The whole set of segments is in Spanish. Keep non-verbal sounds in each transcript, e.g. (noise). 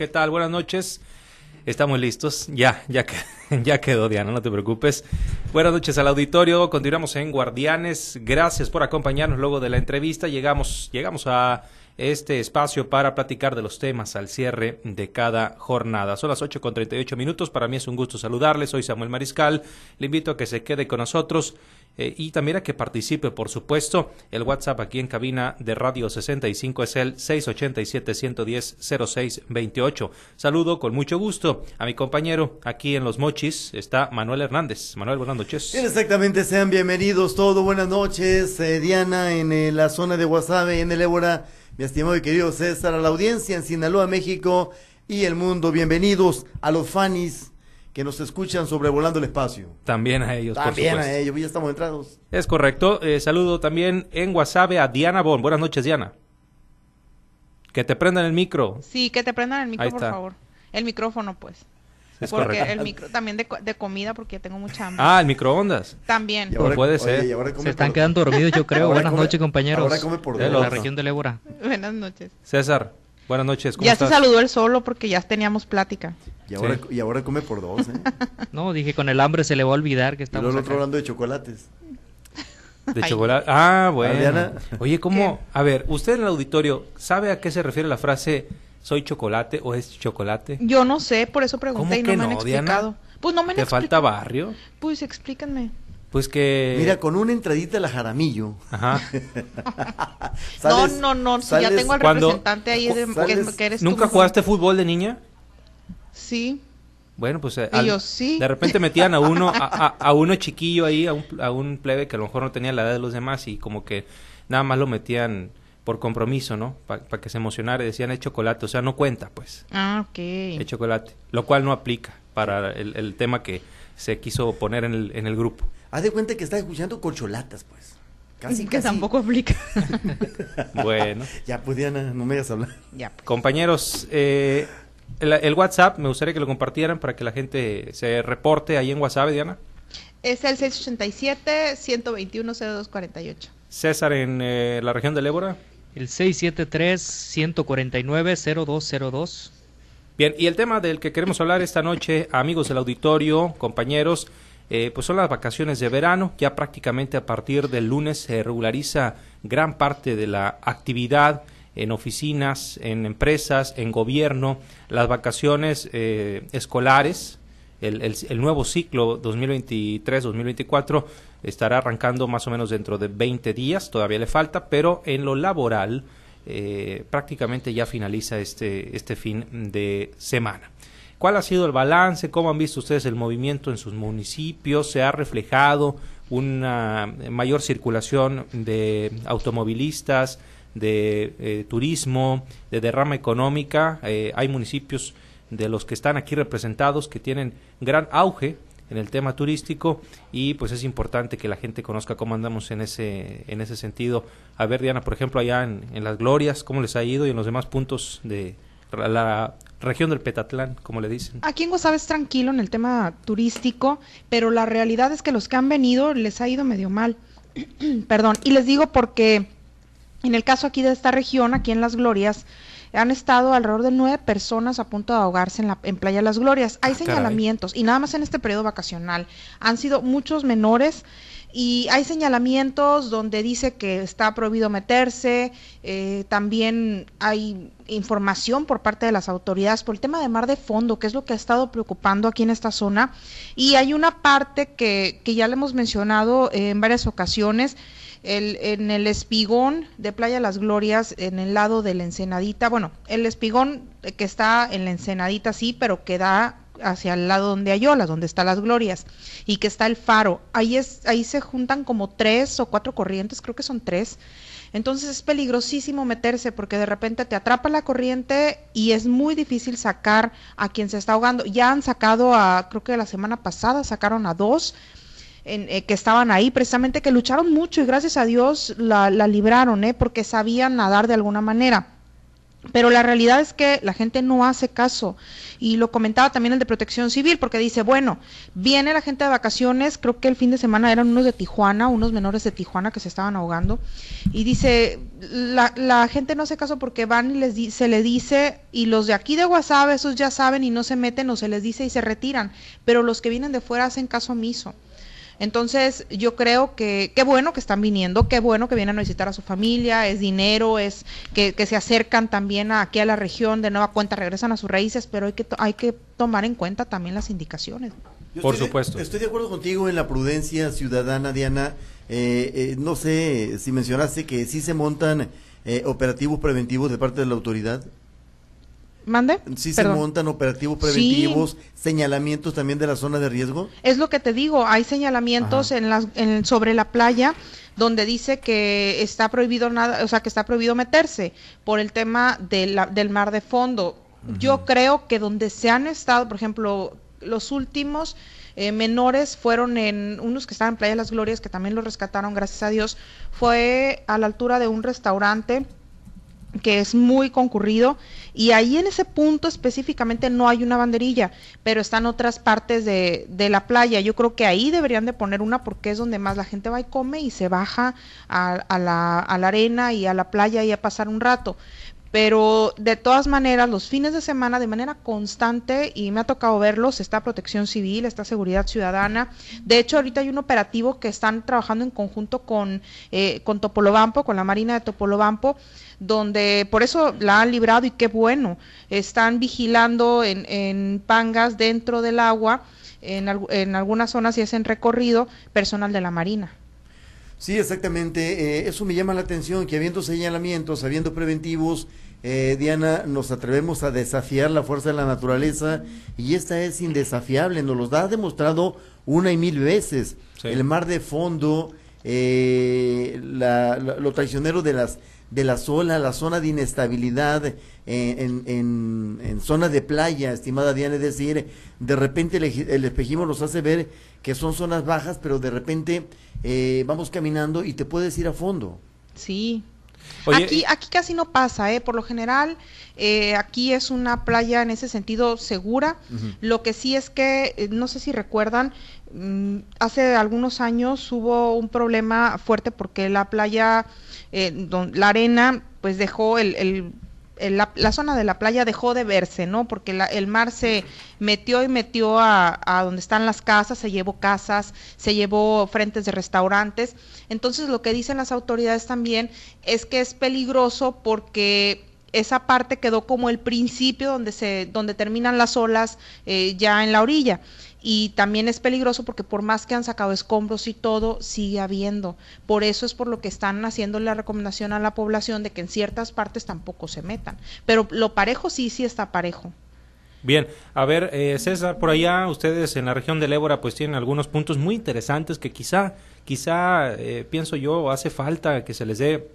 ¿Qué tal? Buenas noches. Estamos listos. Ya, ya, (laughs) ya quedó Diana, no te preocupes. Buenas noches al auditorio. Continuamos en Guardianes. Gracias por acompañarnos luego de la entrevista. Llegamos, llegamos a este espacio para platicar de los temas al cierre de cada jornada. Son las ocho con ocho minutos. Para mí es un gusto saludarles. Soy Samuel Mariscal. Le invito a que se quede con nosotros eh, y también a que participe, por supuesto. El WhatsApp aquí en cabina de Radio 65 es el 687-110-0628. Saludo con mucho gusto a mi compañero aquí en Los Mochis. Está Manuel Hernández. Manuel, buenas noches. exactamente, sean bienvenidos todos. Buenas noches, eh, Diana, en eh, la zona de Guasave, en el Ébora mi estimado y querido César, a la audiencia en Sinaloa, México y el mundo. Bienvenidos a los fanis que nos escuchan sobrevolando el espacio. También a ellos, También a ellos, ya estamos entrados. Es correcto. Eh, saludo también en WhatsApp a Diana Bon. Buenas noches, Diana. Que te prendan el micro. Sí, que te prendan el micro, por favor. El micrófono, pues porque el micro también de, de, comida porque tengo mucha hambre. Ah, el microondas. También. Pues puede ser. Se están quedando dormidos, yo creo. (laughs) buenas noches, compañeros. Ahora come por de la región de Ébora. (laughs) Buenas noches. César, buenas noches. ¿cómo ya se saludó él solo porque ya teníamos plática. Y ahora, y ahora come por dos, ¿eh? (laughs) no, dije con el hambre se le va a olvidar que estamos. Y luego otro hablando de chocolates. De chocolate. Ah, bueno. Oye, ¿cómo? A ver, usted en el auditorio, ¿sabe a qué se refiere la frase ¿Soy chocolate o es chocolate? Yo no sé, por eso pregunté y no, me han explicado. Pues no me han ¿Te falta barrio? Pues explíquenme. Pues que... Mira, con una entradita a la jaramillo. Ajá. (laughs) no, no, no, ya tengo al representante ahí de, que, eres ¿Nunca jugaste fútbol de niña? Sí. Bueno, pues eh, sí. de repente metían a uno, a, a, uno chiquillo ahí, a un, a un plebe que a lo mejor no tenía la edad de los demás y como que nada más lo metían por compromiso, ¿no? Para que se emocionara, decían el chocolate, o sea, no cuenta, pues. Ah, ok. El chocolate, lo cual no aplica para el, tema que se quiso poner en el, en el grupo. Haz de cuenta que está escuchando colcholatas, pues. Casi, que tampoco aplica. (laughs) bueno. Ya, pues Diana, no me hagas hablar. Ya. Compañeros, eh, el, WhatsApp, me gustaría que lo compartieran para que la gente se reporte ahí en WhatsApp, Diana. Es el 687-121-0248. César, en eh, la región del Ébora. El 673-149-0202. Bien, y el tema del que queremos hablar esta noche, amigos del auditorio, compañeros, eh, pues son las vacaciones de verano. Ya prácticamente a partir del lunes se regulariza gran parte de la actividad en oficinas, en empresas, en gobierno, las vacaciones eh, escolares, el, el, nuevo ciclo 2023-2024 estará arrancando más o menos dentro de 20 días, todavía le falta, pero en lo laboral eh, prácticamente ya finaliza este, este fin de semana. ¿Cuál ha sido el balance? ¿Cómo han visto ustedes el movimiento en sus municipios? ¿Se ha reflejado una mayor circulación de automovilistas, de eh, turismo, de derrama económica? Eh, hay municipios de los que están aquí representados que tienen gran auge en el tema turístico y pues es importante que la gente conozca cómo andamos en ese en ese sentido. A ver Diana, por ejemplo, allá en, en las Glorias, cómo les ha ido y en los demás puntos de la región del Petatlán, como le dicen. Aquí en Guasave es tranquilo en el tema turístico, pero la realidad es que los que han venido les ha ido medio mal. (clears throat) Perdón, y les digo porque en el caso aquí de esta región, aquí en las Glorias, han estado alrededor de nueve personas a punto de ahogarse en, la, en Playa Las Glorias. Hay ah, señalamientos y nada más en este periodo vacacional. Han sido muchos menores y hay señalamientos donde dice que está prohibido meterse, eh, también hay información por parte de las autoridades por el tema de mar de fondo, que es lo que ha estado preocupando aquí en esta zona, y hay una parte que, que ya le hemos mencionado en varias ocasiones, el, en el espigón de Playa Las Glorias, en el lado de la Ensenadita, bueno, el espigón que está en la Ensenadita sí, pero que da hacia el lado donde hay olas, donde están las glorias, y que está el faro. Ahí, es, ahí se juntan como tres o cuatro corrientes, creo que son tres. Entonces es peligrosísimo meterse porque de repente te atrapa la corriente y es muy difícil sacar a quien se está ahogando. Ya han sacado a, creo que la semana pasada sacaron a dos eh, que estaban ahí, precisamente que lucharon mucho y gracias a Dios la, libraron, ¿eh? porque sabían nadar de alguna manera. Pero la realidad es que la gente no hace caso. Y lo comentaba también el de protección civil, porque dice, bueno, viene la gente de vacaciones, creo que el fin de semana eran unos de Tijuana, unos menores de Tijuana que se estaban ahogando. Y dice, la, la gente no hace caso porque van y les di, se le dice, y los de aquí de WhatsApp, esos ya saben y no se meten o se les dice y se retiran. Pero los que vienen de fuera hacen caso omiso. Entonces, yo creo que qué bueno que están viniendo, qué bueno que vienen a visitar a su familia, es dinero, es que, que se acercan también aquí a la región, de nueva cuenta regresan a sus raíces, pero hay que, hay que tomar en cuenta también las indicaciones. Yo Por estoy de- supuesto. estoy de acuerdo contigo en la prudencia ciudadana, Diana. Eh, eh, no sé si mencionaste que sí se montan eh, operativos preventivos de parte de la autoridad. ¿Mande? Sí se montan operativos preventivos, señalamientos también de la zona de riesgo. Es lo que te digo, hay señalamientos en las, en, sobre la playa donde dice que está prohibido nada, o sea, que está prohibido meterse por el tema de la- del mar de fondo. Yo creo que donde se han estado, por ejemplo, los últimos eh, menores fueron en unos que estaban en Playa de las Glorias, que también los rescataron, gracias a Dios, fue a la altura de un restaurante que es muy concurrido y ahí en ese punto específicamente no hay una banderilla, pero están otras partes de, de la playa. Yo creo que ahí deberían de poner una porque es donde más la gente va y come y se baja a, a la, a la arena y a la playa y a pasar un rato. Pero de todas maneras, los fines de semana, de manera constante, y me ha tocado verlos, está Protección Civil, está Seguridad Ciudadana. De hecho, ahorita hay un operativo que están trabajando en conjunto con, eh, con Topolobampo, con la Marina de Topolobampo, donde por eso la han librado y qué bueno. Están vigilando en, en pangas dentro del agua, en, en algunas zonas y hacen recorrido personal de la Marina. Sí, exactamente. eh, eso me llama la atención, que habiendo señalamientos, habiendo preventivos, eh, Diana, nos atrevemos a desafiar la fuerza de la naturaleza y esta es indesafiable, nos los ha demostrado una y mil veces. Sí. El mar de fondo, eh, la- la- lo traicionero de las de las olas, la zona de inestabilidad eh, en, en, en zona de playa, estimada Diana, es decir, de repente el, eji- el espejismo nos hace ver que son zonas bajas, pero de repente eh, vamos caminando y te puedes ir a fondo. Sí. Oye, aquí, aquí casi no pasa, ¿eh? Por lo general, eh, aquí es una playa en ese sentido segura. Lo que sí es que, eh, no sé si recuerdan, mm, hace algunos años hubo un problema fuerte porque la playa, eh, don- la arena, pues dejó el, el- la, la zona de la playa dejó de verse, ¿no? Porque la- el mar se metió y metió a, a donde están las casas, se llevó casas, se llevó frentes de restaurantes. Entonces lo que dicen las autoridades también es que es peligroso porque esa parte quedó como el principio donde se donde terminan las olas eh, ya en la orilla. Y también es peligroso porque por más que han sacado escombros y todo sigue habiendo. Por eso es por lo que están haciendo la recomendación a la población de que en ciertas partes tampoco se metan. Pero lo parejo sí sí está parejo. Bien, a ver, eh, César, por allá ustedes en la región del Ébora pues tienen algunos puntos muy interesantes que quizá, quizá, eh, pienso yo, hace falta que se les dé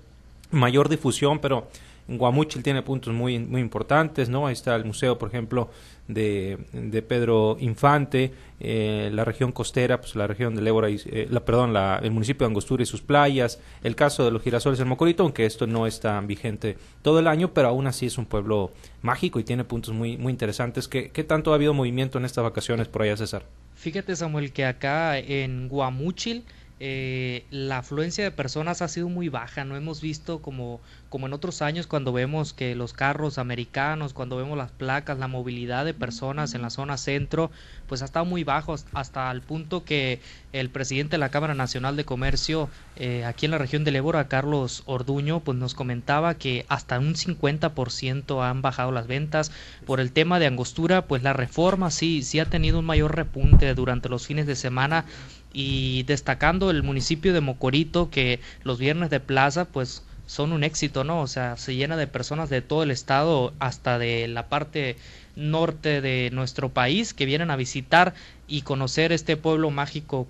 mayor difusión, pero en Guamúchil tiene puntos muy, muy importantes, ¿no? Ahí está el museo, por ejemplo, de, de Pedro Infante, eh, la región costera, pues la región del Ébora, y, eh, la, perdón, el municipio de Angostura y sus playas, el caso de los girasoles en Mocorito, aunque esto no está vigente todo el año, pero aún así es un pueblo mágico y tiene puntos muy, muy interesantes. ¿Qué, ¿Qué tanto ha habido movimiento en estas vacaciones por allá, César? Fíjate Samuel que acá en Guamúchil eh, la afluencia de personas ha sido muy baja, no hemos visto como, como en otros años cuando vemos que los carros americanos, cuando vemos las placas, la movilidad de personas en la zona centro, pues ha estado muy bajo hasta el punto que el presidente de la Cámara Nacional de Comercio eh, aquí en la región del Ébora, Carlos Orduño, pues nos comentaba que hasta un 50% han bajado las ventas por el tema de angostura, pues la reforma sí, sí ha tenido un mayor repunte durante los fines de semana y destacando el municipio de Mocorito que los viernes de plaza pues son un éxito, ¿no? O sea, se llena de personas de todo el estado hasta de la parte norte de nuestro país que vienen a visitar y conocer este pueblo mágico,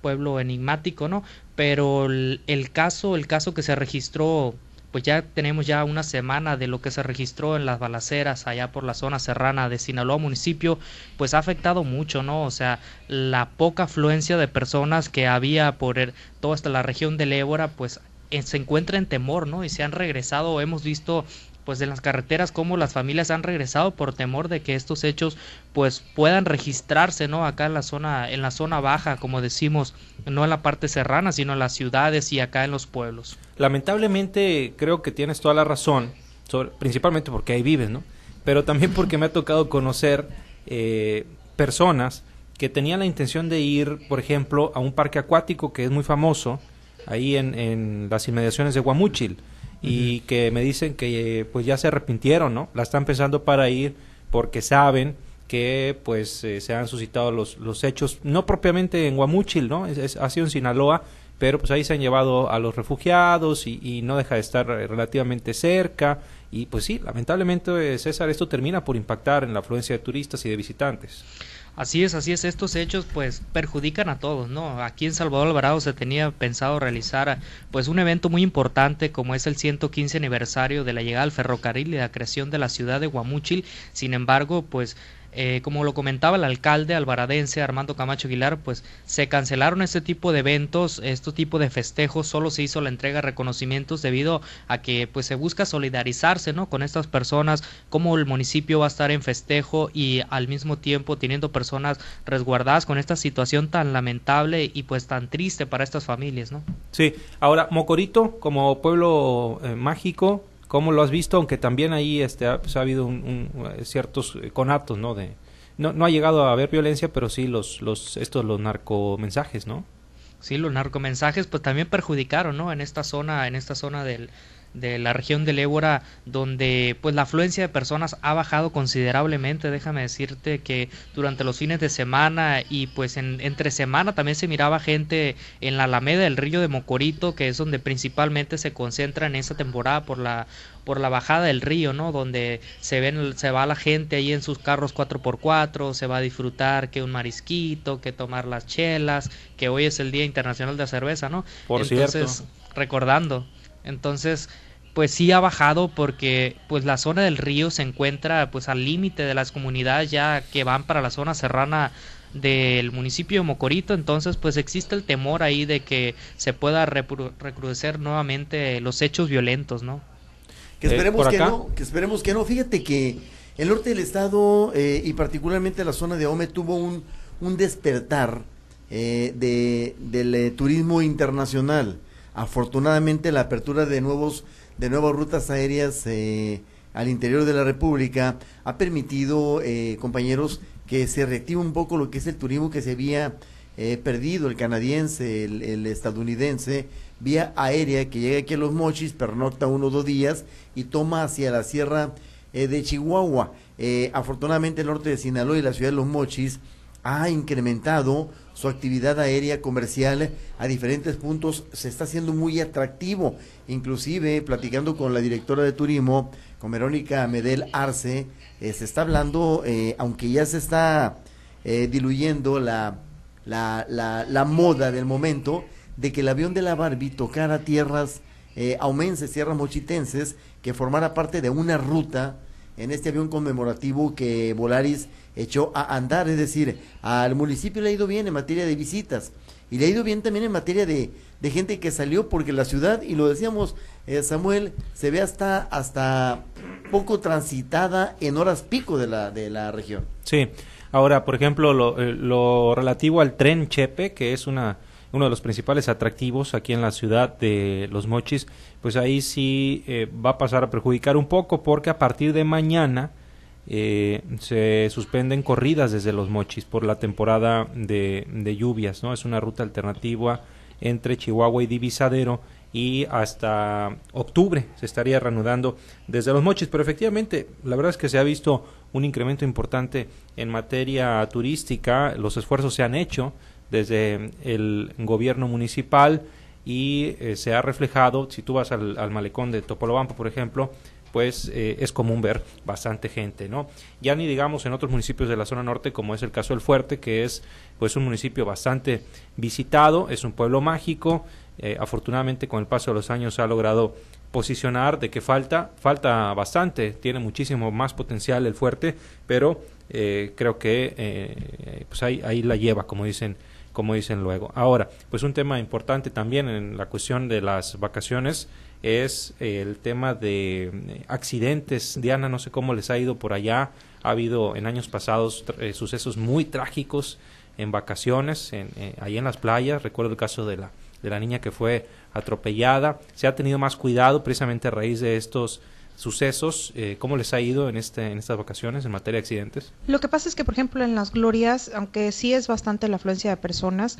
pueblo, enigmático, ¿no? Pero el, el caso, el caso que se registró pues ya tenemos ya una semana de lo que se registró en las balaceras allá por la zona serrana de Sinaloa municipio, pues ha afectado mucho, ¿no? O sea, la poca afluencia de personas que había por el, toda esta la región del Ébora, pues eh, se encuentra en temor, ¿no? Y se han regresado, hemos visto pues en las carreteras cómo las familias han regresado por temor de que estos hechos pues puedan registrarse no acá en la zona en la zona baja como decimos no en la parte serrana sino en las ciudades y acá en los pueblos. Lamentablemente creo que tienes toda la razón principalmente porque ahí vives no pero también porque me ha tocado conocer eh, personas que tenían la intención de ir por ejemplo a un parque acuático que es muy famoso ahí en, en las inmediaciones de Guamúchil y que me dicen que pues ya se arrepintieron, ¿no? La están pensando para ir porque saben que pues eh, se han suscitado los, los hechos, no propiamente en Guamúchil, ¿no? Es, ha sido en Sinaloa, pero pues ahí se han llevado a los refugiados y, y no deja de estar eh, relativamente cerca y pues sí, lamentablemente César, esto termina por impactar en la afluencia de turistas y de visitantes. Así es, así es. Estos hechos pues perjudican a todos, ¿no? Aquí en Salvador Alvarado se tenía pensado realizar pues un evento muy importante como es el 115 aniversario de la llegada al ferrocarril y la creación de la ciudad de Guamúchil. Sin embargo, pues eh, como lo comentaba el alcalde alvaradense Armando Camacho Aguilar, pues se cancelaron este tipo de eventos, este tipo de festejos, solo se hizo la entrega de reconocimientos debido a que pues se busca solidarizarse ¿no? con estas personas, como el municipio va a estar en festejo y al mismo tiempo teniendo personas resguardadas con esta situación tan lamentable y pues tan triste para estas familias, ¿no? Sí, ahora Mocorito como pueblo eh, mágico ¿Cómo lo has visto? Aunque también ahí este, ha, pues, ha habido un, eh, ciertos eh, conatos, ¿no? De, no, no ha llegado a haber violencia, pero sí los, los, estos, los narcomensajes, ¿no? Sí, los narcomensajes pues también perjudicaron, ¿no? En esta zona, en esta zona del, de la región del Ébora donde pues la afluencia de personas ha bajado considerablemente déjame decirte que durante los fines de semana y pues en, entre semana también se miraba gente en la Alameda del Río de Mocorito que es donde principalmente se concentra en esa temporada por la por la bajada del río, ¿no? Donde se ven, se va la gente ahí en sus carros 4x4, se va a disfrutar que un marisquito, que tomar las chelas, que hoy es el Día Internacional de la Cerveza, ¿no? Por Entonces, recordando. Entonces, pues sí ha bajado porque pues la zona del río se encuentra pues al límite de las comunidades ya que van para la zona serrana del municipio de Mocorito, entonces pues existe el temor ahí de que se pueda recrudecer nuevamente los hechos violentos, ¿no? Que esperemos que no, que esperemos que no. Fíjate que el norte del estado eh, y particularmente la zona de Ome tuvo un, un despertar eh, de, del eh, turismo internacional. Afortunadamente la apertura de nuevos de nuevas rutas aéreas eh, al interior de la República ha permitido, eh, compañeros, que se reactive un poco lo que es el turismo que se había eh, perdido, el canadiense, el, estadounidense, vía aérea que llega aquí a Los Mochis, pernocta uno o dos días y toma hacia la sierra de Chihuahua. afortunadamente el norte de Sinaloa y la ciudad de Los Mochis ha incrementado su actividad aérea comercial a diferentes puntos, se está haciendo muy atractivo. Inclusive, platicando con la directora de turismo, con Verónica Medel Arce, eh, se está hablando, eh, aunque ya se está eh, diluyendo la, la, la, moda del momento, de que el avión de la Barbie tocara tierras aumenses, tierras mochitenses, que formara parte de una ruta en este avión conmemorativo que Volaris echó a andar, es decir, al municipio le ha ido bien en materia de visitas y le ha ido bien también en materia de, de gente que salió porque la ciudad, y lo decíamos eh, Samuel, se ve hasta, hasta poco transitada en horas pico de la, de la región. Sí, ahora, por ejemplo, lo, eh, lo relativo al tren Chepe, que es una uno de los principales atractivos aquí en la ciudad de Los Mochis, pues ahí sí eh, va a pasar a perjudicar un poco porque a partir de mañana eh, se suspenden corridas desde Los Mochis por la temporada de, lluvias, ¿no? Es una ruta alternativa entre Chihuahua y Divisadero y hasta octubre se estaría reanudando desde los mochis, pero efectivamente la verdad es que se ha visto un incremento importante en materia turística, los esfuerzos se han hecho, desde el gobierno municipal y eh, se ha reflejado, si tú vas al, malecón de Topolobampo, por ejemplo, pues eh, es común ver bastante gente, ¿no? Ya ni digamos en otros municipios de la zona norte, como es el caso del Fuerte, que es pues un municipio bastante visitado, es un pueblo mágico, eh, afortunadamente con el paso de los años ha logrado posicionar de que falta, falta bastante, tiene muchísimo más potencial el Fuerte, pero creo que pues ahí, ahí la lleva, como dicen como dicen luego. Ahora, pues un tema importante también en la cuestión de las vacaciones es el tema de eh, accidentes. Diana, no sé cómo les ha ido por allá. Ha habido en años pasados eh, sucesos muy trágicos en vacaciones, en, eh, ahí en las playas. Recuerdo el caso de la, de la niña que fue atropellada. Se ha tenido más cuidado precisamente a raíz de estos sucesos. Eh, ¿Cómo les ha ido en, este, en estas vacaciones en materia de accidentes? Lo que pasa es que, por ejemplo, en las glorias, aunque sí es bastante la afluencia de personas,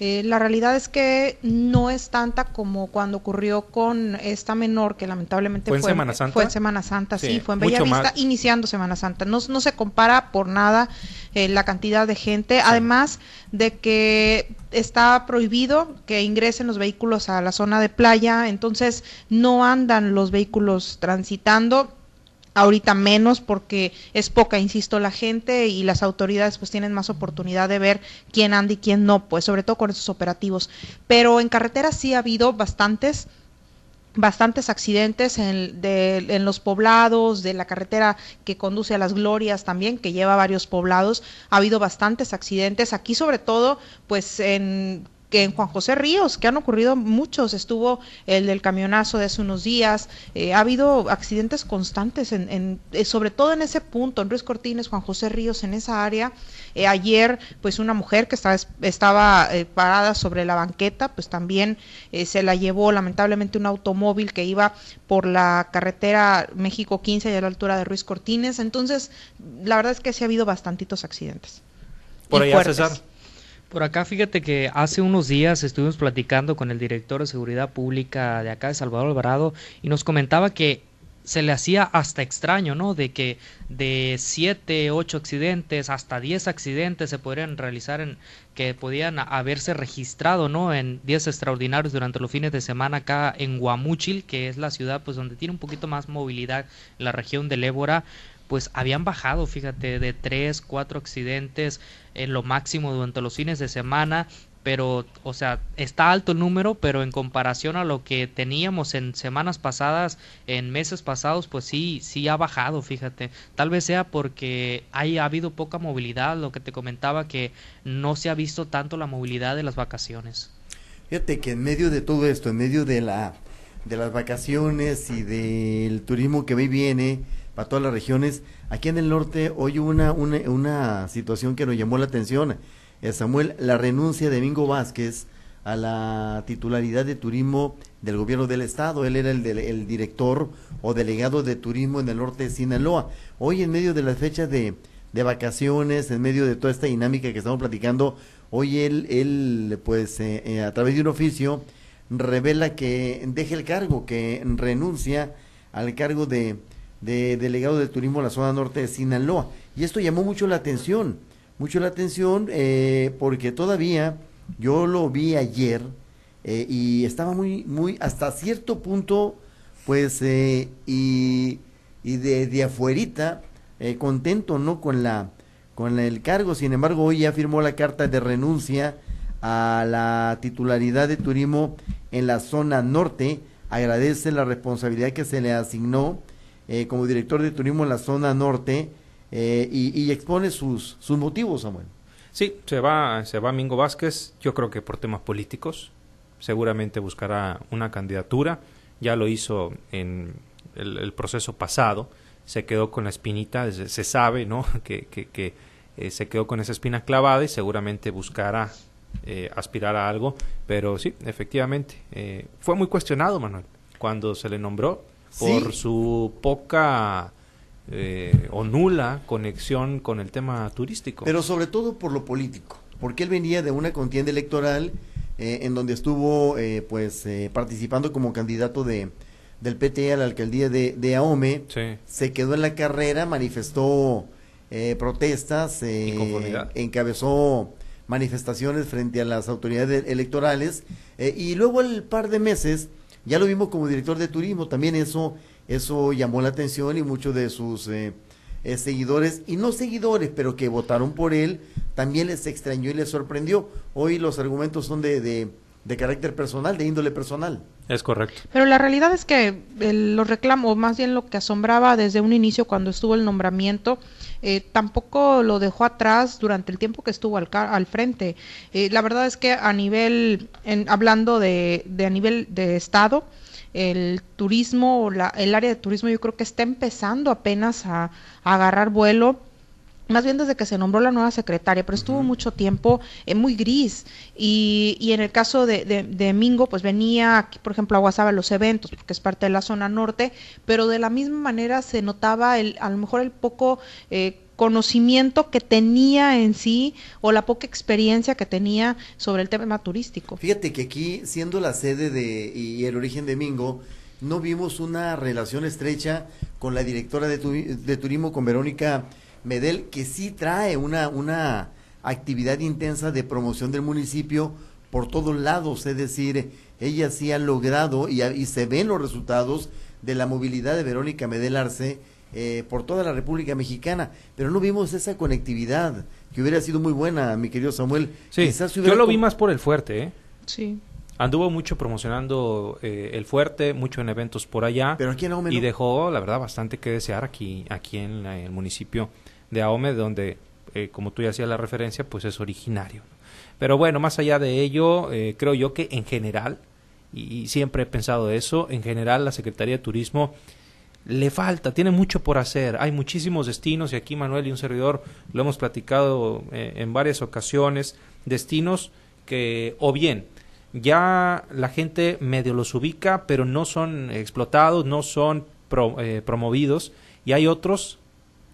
eh, la realidad es que no es tanta como cuando ocurrió con esta menor que lamentablemente fue en Semana Santa. Fue en Semana Santa, sí, Sí, fue en Bellavista, más. iniciando Semana Santa. No, no se compara por nada eh, la cantidad de gente, además de que está prohibido que ingresen los vehículos a la zona de playa, entonces no andan los vehículos transitando ahorita menos porque es poca, insisto, la gente y las autoridades pues tienen más oportunidad de ver quién anda y quién no, pues sobre todo con esos operativos. Pero en carretera sí ha habido bastantes bastantes accidentes en, de, en los poblados, de la carretera que conduce a las glorias también, que lleva varios poblados, ha habido bastantes accidentes, aquí sobre todo, pues en que en Juan José Ríos, que han ocurrido muchos, estuvo el del camionazo de hace unos días, eh, ha habido accidentes constantes, en, en, eh, sobre todo en ese punto, en Ruiz Cortines, Juan José Ríos, en esa área. Eh, ayer, pues una mujer que estaba, estaba parada sobre la banqueta, pues también se la llevó lamentablemente un automóvil que iba por la carretera México 15 y a la altura de Ruiz Cortines. Entonces, la verdad es que sí ha habido bastantitos accidentes. Por allá, fuertes. César. Por acá, fíjate que hace unos días estuvimos platicando con el director de Seguridad Pública de acá de Salvador Alvarado y nos comentaba que se le hacía hasta extraño, ¿no? De que de 7, 8 accidentes, hasta 10 accidentes se podrían realizar en que podían haberse registrado, ¿no? En días extraordinarios durante los fines de semana acá en Guamúchil, que es la ciudad pues donde tiene un poquito más movilidad la región del Ébora pues habían bajado, fíjate, de tres, cuatro accidentes en lo máximo durante los fines de semana, pero, o sea, está alto el número, pero en comparación a lo que teníamos en semanas pasadas, en meses pasados, pues sí, sí ha bajado, fíjate. Tal vez sea porque hay, ha habido poca movilidad, lo que te comentaba, que no se ha visto tanto la movilidad de las vacaciones. Fíjate que en medio de todo esto, en medio de la de las vacaciones y del turismo que va y viene para todas las regiones, aquí en el norte hoy una, una, una situación que nos llamó la atención. Eh, Samuel, la renuncia de Domingo Vázquez a la titularidad de turismo del gobierno del estado. Él era el, del- el director o delegado de turismo en el norte de Sinaloa. Hoy en medio de las fechas de, de vacaciones, en medio de toda esta dinámica que estamos platicando, hoy él, él pues eh, eh, a través de un oficio revela que deja el cargo, que renuncia al cargo de, de delegado de turismo en la zona norte de Sinaloa. Y esto llamó mucho la atención, mucho la atención eh, porque todavía yo lo vi ayer eh, y estaba muy, muy, hasta cierto punto, pues, eh, y, y de, de afuerita, eh, contento, ¿no? Con la, con el cargo, sin embargo, hoy ya firmó la carta de renuncia a la titularidad de turismo en la zona norte, agradece la responsabilidad que se le asignó eh, como director de turismo en la zona norte eh, y, y expone sus, sus motivos, Samuel. Sí, se va, se va Mingo Vázquez, yo creo que por temas políticos, seguramente buscará una candidatura, ya lo hizo en el, proceso pasado, se quedó con la espinita, se, sabe, ¿no? (laughs) Que, que, que eh, se quedó con esa espina clavada y seguramente buscará eh, aspirar a algo, pero sí, efectivamente, fue muy cuestionado, Manuel, cuando se le nombró por Sí. su poca eh, o nula conexión con el tema turístico. Pero sobre todo por lo político, porque él venía de una contienda electoral eh, en donde estuvo eh, pues eh, participando como candidato de del PT a la alcaldía de, de Ahome, Sí. se quedó en la carrera, manifestó eh, protestas, encabezó manifestaciones frente a las autoridades electorales y luego el par de meses ya lo vimos como director de turismo, también eso eso llamó la atención y muchos de sus eh, eh, seguidores y no seguidores, pero que votaron por él, también les extrañó y les sorprendió. Hoy los argumentos son de, de, de carácter personal, de índole personal. Es correcto. Pero la realidad es que el- los reclamos, más bien lo que asombraba desde un inicio cuando estuvo el nombramiento, eh, tampoco lo dejó atrás durante el tiempo que estuvo al, ca- al frente. Eh, la verdad es que a nivel, en, hablando de, de a nivel de Estado, el turismo, la, el área de turismo yo creo que está empezando apenas a, a agarrar vuelo más bien desde que se nombró la nueva secretaria, pero estuvo mucho tiempo eh, muy gris. Y, y, en el caso de, de, Mingo, pues venía aquí, por ejemplo, a los eventos, porque es parte de la zona norte, pero de la misma manera se notaba el, a lo mejor el poco eh, conocimiento que tenía en sí o la poca experiencia que tenía sobre el tema turístico. Fíjate que aquí, siendo la sede de, y el origen de Mingo, no vimos una relación estrecha con la directora de, de turismo, con Verónica Medel, que sí trae una, una actividad intensa de promoción del municipio por todos lados, es decir, ella sí ha logrado y, y se ven los resultados de la movilidad de Verónica Medel Arce eh, por toda la República Mexicana, pero no vimos esa conectividad que hubiera sido muy buena, mi querido Samuel. Sí, yo lo vi más por el fuerte, ¿eh? Sí. Anduvo mucho promocionando eh, el fuerte, mucho en eventos por allá. Pero aquí en Y dejó, la verdad, bastante que desear aquí, aquí en el municipio de Ahome, donde, eh, como tú ya hacías la referencia, pues es originario. Pero bueno, más allá de ello, eh, creo yo que en general, y, siempre he pensado eso, en general la Secretaría de Turismo le falta, tiene mucho por hacer. Hay muchísimos destinos y aquí Manuel y un servidor lo hemos platicado eh, en varias ocasiones, destinos que o bien ya la gente medio los ubica, pero no son explotados, no son promovidos, y hay otros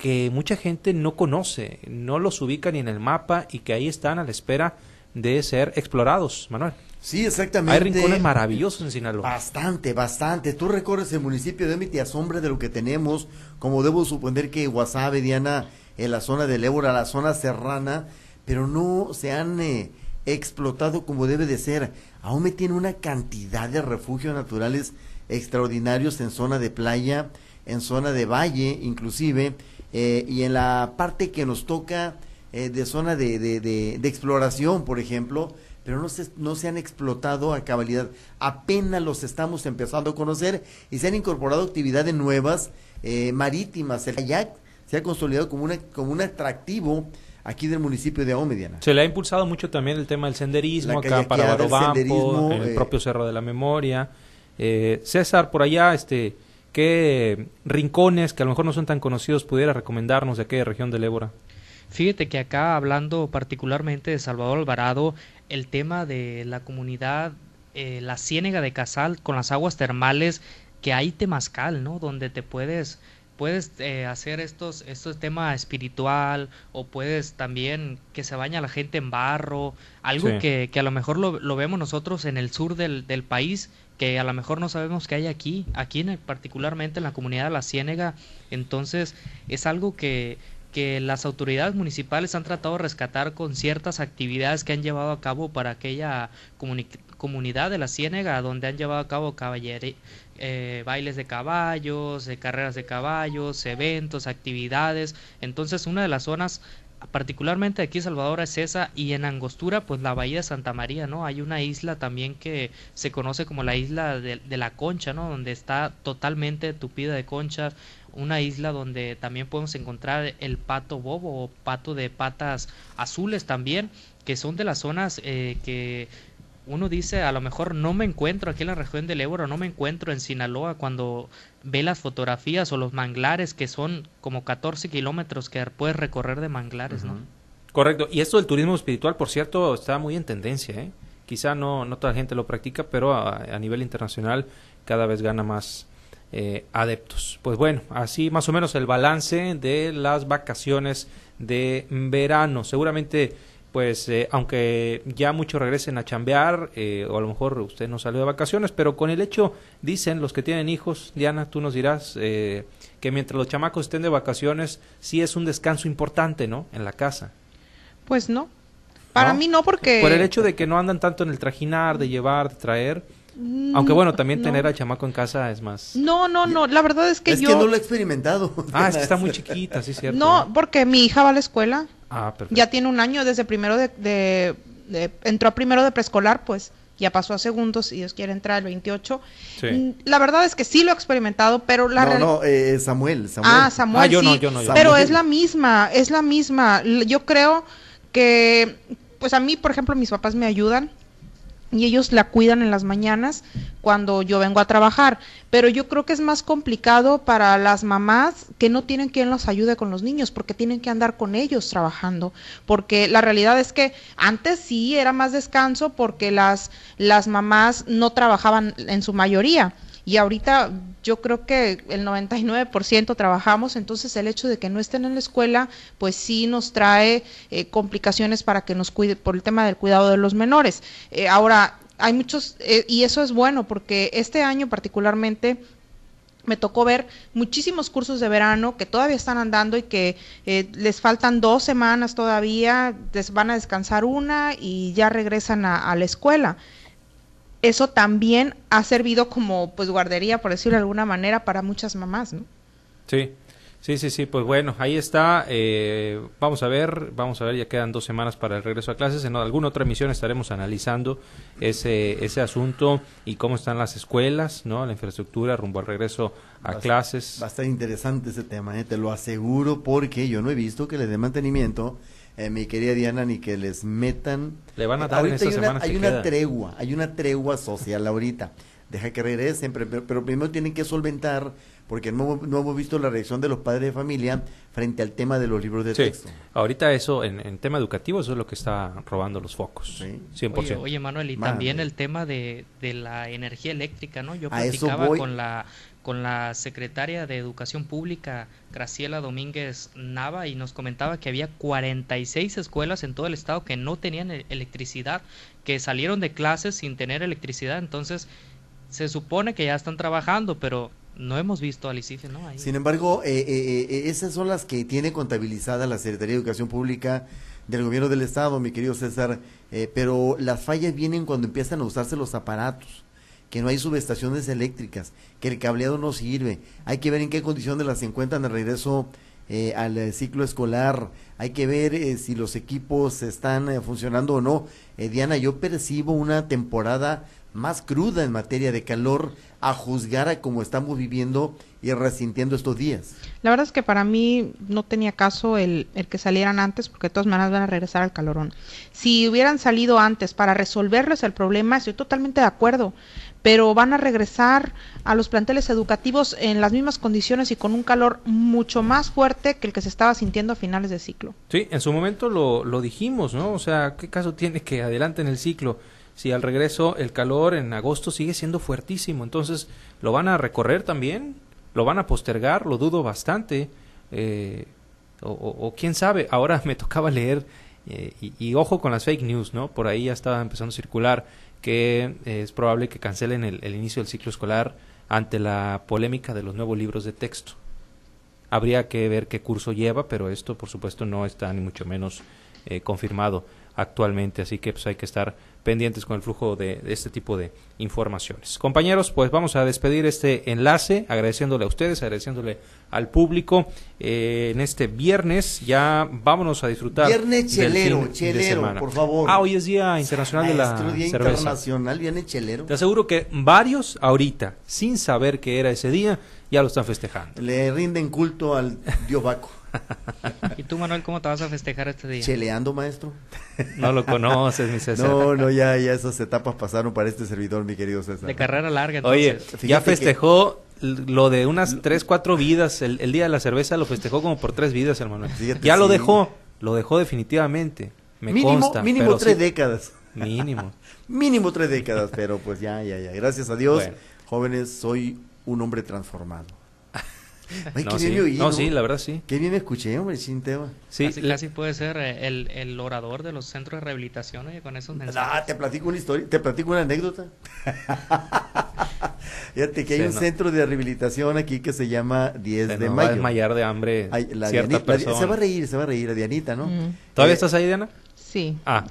que mucha gente no conoce, no los ubica ni en el mapa y que ahí están a la espera de ser explorados, Manuel. Sí, exactamente. Hay rincones maravillosos en Sinaloa. Bastante, bastante. Tú recorres el municipio de Emi, asombra de lo que tenemos, como debo suponer que Guasave, Diana, en la zona del Ébora, la zona serrana, pero no se han eh, explotado como debe de ser. Aún me tiene una cantidad de refugios naturales extraordinarios en zona de playa, en zona de valle, inclusive, eh, y en la parte que nos toca eh, de zona de, de, exploración, por ejemplo, pero no se, no se han explotado a cabalidad. Apenas los estamos empezando a conocer y se han incorporado actividades nuevas eh, marítimas. El kayak se ha consolidado como, una, como un atractivo aquí del municipio de Ahomediana. Se le ha impulsado mucho también el tema del senderismo, acá para Barobampo, el propio Cerro de la Memoria. César, por allá, este ¿Qué rincones que a lo mejor no son tan conocidos pudiera recomendarnos de aquella región del Ébora? Fíjate que acá, hablando particularmente de Salvador Alvarado, el tema de la comunidad, eh, la ciénega de Casal con las aguas termales, que hay temazcal, ¿no? Donde te puedes puedes eh, hacer estos estos tema espiritual o puedes también que se baña la gente en barro algo que, que, a lo mejor lo, lo, vemos nosotros en el sur del, del país que a lo mejor no sabemos que hay aquí, aquí en particularmente en la comunidad de la Ciénega, entonces es algo que, que las autoridades municipales han tratado de rescatar con ciertas actividades que han llevado a cabo para aquella comunidad de la Ciénega, donde han llevado a cabo eh, bailes de caballos, eh, carreras de caballos, eventos, actividades. Entonces, una de las zonas particularmente aquí en Salvador es esa y en Angostura pues la bahía de Santa María, ¿no? Hay una isla también que se conoce como la isla de, la concha, ¿no? Donde está totalmente tupida de conchas, una isla donde también podemos encontrar el pato bobo o pato de patas azules también, que son de las zonas eh, que uno dice, a lo mejor no me encuentro aquí en la región del Ébora, no me encuentro en Sinaloa cuando ve las fotografías o los manglares que son como 14 kilómetros que puedes recorrer de manglares, ¿no? Correcto. Y esto del turismo espiritual, por cierto, está muy en tendencia, ¿eh? Quizá no, no toda la gente lo practica, pero a, nivel internacional cada vez gana más eh, adeptos. Pues bueno, así más o menos el balance de las vacaciones de verano. Seguramente pues eh, aunque ya muchos regresen a chambear, eh, o a lo mejor usted no salió de vacaciones, pero con el hecho, dicen los que tienen hijos, Diana, tú nos dirás, eh, que mientras los chamacos estén de vacaciones, sí es un descanso importante, ¿no? En la casa. Pues no. Para mí no, porque... Por el hecho de que no andan tanto en el trajinar, de llevar, de traer. Mm, aunque bueno, también tener al chamaco en casa es más. No, no, no. La verdad es que yo. Es que no lo he experimentado. Ah, es que (laughs) está muy chiquita, sí, cierto. No, porque mi hija va a la escuela. Ah, perfecto. Ya tiene un año desde primero de, entró a primero de preescolar, pues ya pasó a segundos y Dios quiere entrar al 28. Sí. Mm, la verdad es que sí lo he experimentado, pero la No, no, eh, Samuel, Samuel. Ah, Samuel, ah, yo no, yo no, Pero es la misma, es la misma. Yo creo que, pues a mí, por ejemplo, mis papás me ayudan y ellos la cuidan en las mañanas cuando yo vengo a trabajar. Pero yo creo que es más complicado para las mamás que no tienen quien los ayude con los niños, porque tienen que andar con ellos trabajando. Porque la realidad es que antes sí era más descanso porque las, las mamás no trabajaban en su mayoría. Y ahorita yo creo que el 99% trabajamos, entonces el hecho de que no estén en la escuela, pues sí nos trae eh, complicaciones para que nos cuide por el tema del cuidado de los menores. Eh, ahora, hay muchos, eh, y eso es bueno, porque este año particularmente me tocó ver muchísimos cursos de verano que todavía están andando y que les faltan dos semanas todavía, les van a descansar una y ya regresan a la escuela eso también ha servido como pues guardería, por decirlo de alguna manera, para muchas mamás, ¿no? Sí, sí, sí, sí, pues bueno, ahí está, eh, vamos a ver, vamos a ver, ya quedan dos semanas para el regreso a clases, en alguna otra emisión estaremos analizando ese, ese asunto y cómo están las escuelas, ¿no? La infraestructura rumbo al regreso a clases. Va a estar interesante ese tema, ¿eh? te lo aseguro, porque yo no he visto que le dé mantenimiento eh, mi querida Diana, ni que les metan. Le van a dar en hay una, hay una tregua, hay una tregua social ahorita. Deja que regresen, pero, pero primero tienen que solventar, porque no, no, hemos visto la reacción de los padres de familia frente al tema de los libros de texto. Ahorita eso, en, tema educativo, eso es lo que está robando los focos. Sí. 100%. Oye, Manuel, y también el tema de, de, la energía eléctrica, ¿no? Yo platicaba con la con la secretaria de Educación Pública, Graciela Domínguez Nava, y nos comentaba que había 46 escuelas en todo el estado que no tenían e-, electricidad, que salieron de clases sin tener electricidad, entonces se supone que ya están trabajando, pero no hemos visto a ¿no? Sin embargo, eh, eh, eh, esas son las que tiene contabilizada la Secretaría de Educación Pública del Gobierno del Estado, mi querido César, pero las fallas vienen cuando empiezan a usarse los aparatos que no hay subestaciones eléctricas, que el cableado no sirve. Hay que ver en qué condiciones las encuentran de regreso eh, al eh, ciclo escolar. Hay que ver eh, si los equipos están funcionando o no. Diana, yo percibo una temporada más cruda en materia de calor a juzgar a cómo estamos viviendo y resintiendo estos días. La verdad es que para mí no tenía caso el, el, que salieran antes porque de todas maneras van a regresar al calorón. Si hubieran salido antes para resolverles el problema, estoy totalmente de acuerdo, pero van a regresar a los planteles educativos en las mismas condiciones y con un calor mucho más fuerte que el que se estaba sintiendo a finales de ciclo. Sí, en su momento lo, dijimos, ¿no? O sea, ¿qué caso tiene que adelante en el ciclo? Si al regreso el calor en agosto sigue siendo fuertísimo, entonces lo van a recorrer también, lo van a postergar, lo dudo bastante, eh, o, quién sabe, ahora (laughs) me tocaba leer, eh, y, ojo con las fake news, ¿no? Por ahí ya estaba empezando a circular que eh, es probable que cancelen el, inicio del ciclo escolar ante la polémica de los nuevos libros de texto. Habría que ver qué curso lleva, pero esto por supuesto no está ni mucho menos eh, confirmado actualmente, así que pues hay que estar pendientes con el flujo de, este tipo de informaciones. Compañeros, pues vamos a despedir este enlace, agradeciéndole a ustedes, agradeciéndole al público eh, en este viernes. Ya vámonos a disfrutar. Viernes chelero, chelero, por favor. Ah, hoy es Día Internacional de la día Cerveza. Internacional, viernes chelero. Te aseguro que varios ahorita, sin saber que era ese día, ya lo están festejando. Le rinden culto al dios Baco. (laughs) ¿Y tú, Manuel, cómo te vas a festejar este día? Cheleando, maestro. No lo conoces, mi César. No, no, ya, ya esas etapas pasaron para este servidor, mi querido César. De carrera larga, entonces. Oye, ya festejó lo de unas tres, cuatro vidas. El, día de la cerveza lo festejó como por tres vidas, hermano. ya lo dejó, lo dejó definitivamente. Me mínimo, consta. Mínimo tres décadas. Mínimo. (laughs) mínimo tres décadas, pero pues ya, ya, ya. Gracias a Dios, jóvenes, soy un hombre transformado (laughs) no, sí. no, sí, la verdad sí. Qué bien me escuché, hombre, Chinteo. Sí, casi, puede ser eh, el, el, orador de los centros de rehabilitación, oye, con esos mensajes. Ah, te platico una historia, te platico una anécdota. (laughs) Fíjate que hay un centro de rehabilitación aquí que se llama 10 de mayo. Va a desmayar de hambre cierta persona. se va a reír, se va a reír, a Dianita, ¿no? ¿Todavía eh, estás ahí, Diana? Sí. Ah.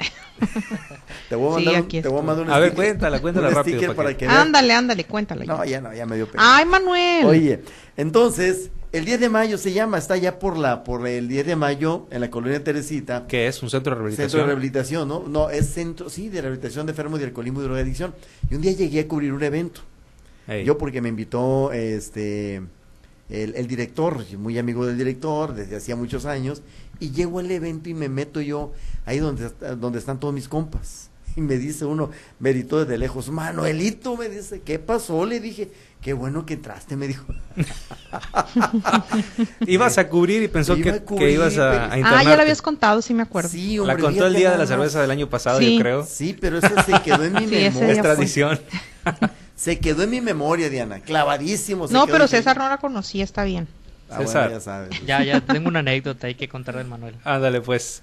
te voy a mandar, sí, un, te voy a mandar un A ver, cuéntala, cuéntala rápido. Para que... Ándale, ándale, cuéntala. No, ya no, ya me dio pena. Ay, Manuel. Oye, entonces, el 10 de mayo se llama, está ya por la por el 10 de mayo en la colonia Teresita. Que es un centro de rehabilitación. Centro de rehabilitación, ¿no? No, es centro, sí, de rehabilitación de enfermos de alcoholismo y drogadicción. Y un día llegué a cubrir un evento. Yo porque me invitó este el, el, director, muy amigo del director desde hacía muchos años, y llego al evento y me meto yo ahí donde, donde están todos mis compas. (laughs) Y me dice uno, me gritó desde lejos, Manuelito, me dice, ¿qué pasó? Le dije, qué bueno que entraste, me dijo. (laughs) Ibas a cubrir y pensó Iba que, a cubrir, que ibas a, a Ah, ya lo habías contado, sí me acuerdo. Sí, La hombre, contó el día de la cerveza del año pasado, Sí. yo creo. Sí, pero eso se quedó en mi (laughs) Sí, Es memoria. fue. tradición. Se quedó en mi memoria, Diana. Clavadísimo. se No, quedó pero César no la conocía, está bien. Ah, bueno, César. ya sabes. Ya, ya tengo una anécdota ahí que contar del Manuel. Ándale, pues.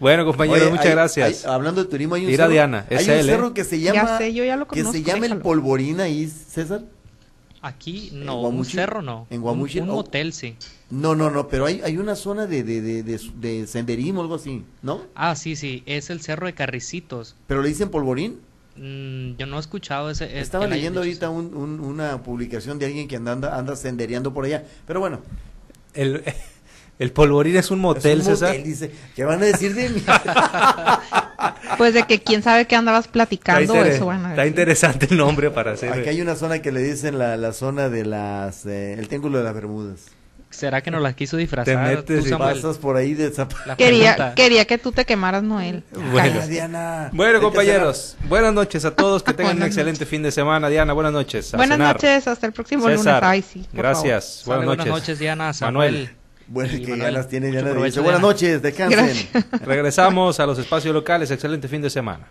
Bueno, compañeros, Oye, muchas hay- gracias. hay- hablando de turismo, hay un Mira, cerro, Diana, hay es un él, ¿eh? cerro que se Ya llama, sé, yo ya lo que se conozco, llama el déjalo. Polvorín ahí, César. Aquí ¿En no, un cerro no. ¿En Un- Guamuchil? Un, Oh. motel sí. No, no, no, pero hay, hay una zona de, de, de, de, de senderismo, algo así, ¿no? Ah, sí, sí, es el cerro de Carricitos. Pero le dicen Polvorín. Mm, yo no he escuchado ese. es Estaba leyendo ahorita un- un- una publicación de alguien que anda, anda, anda sendereando por allá. Pero bueno, El, (laughs) el polvorín es un motel, es un César. motel, dice. ¿Qué van a decir de mí? (laughs) Pues de que quién sabe qué andabas Está, platicando, inter- eso a está interesante el nombre para hacer. Aquí hay una zona que le dicen la, la zona de las... eh, el Triángulo de las Bermudas. ¿Será que nos las quiso disfrazar? metes tú, y? Pasas por ahí de Quería, pregunta. quería que tú te quemaras, Noel. Bueno. Diana. Bueno, compañeros, buenas noches a todos. Que (laughs) tengan un excelente fin de semana. Diana, buenas noches. A Buenas cenar. noches, hasta el próximo César, lunes. Ay, sí, gracias. Buenas buenas noches. noches, Diana. Manuel. Samuel. Bueno, Y que Manuel, ganas tiene Diana. provecho, Dice, buenas Diana. noches, descansen. Gracias. Regresamos a los espacios locales. Excelente fin de semana.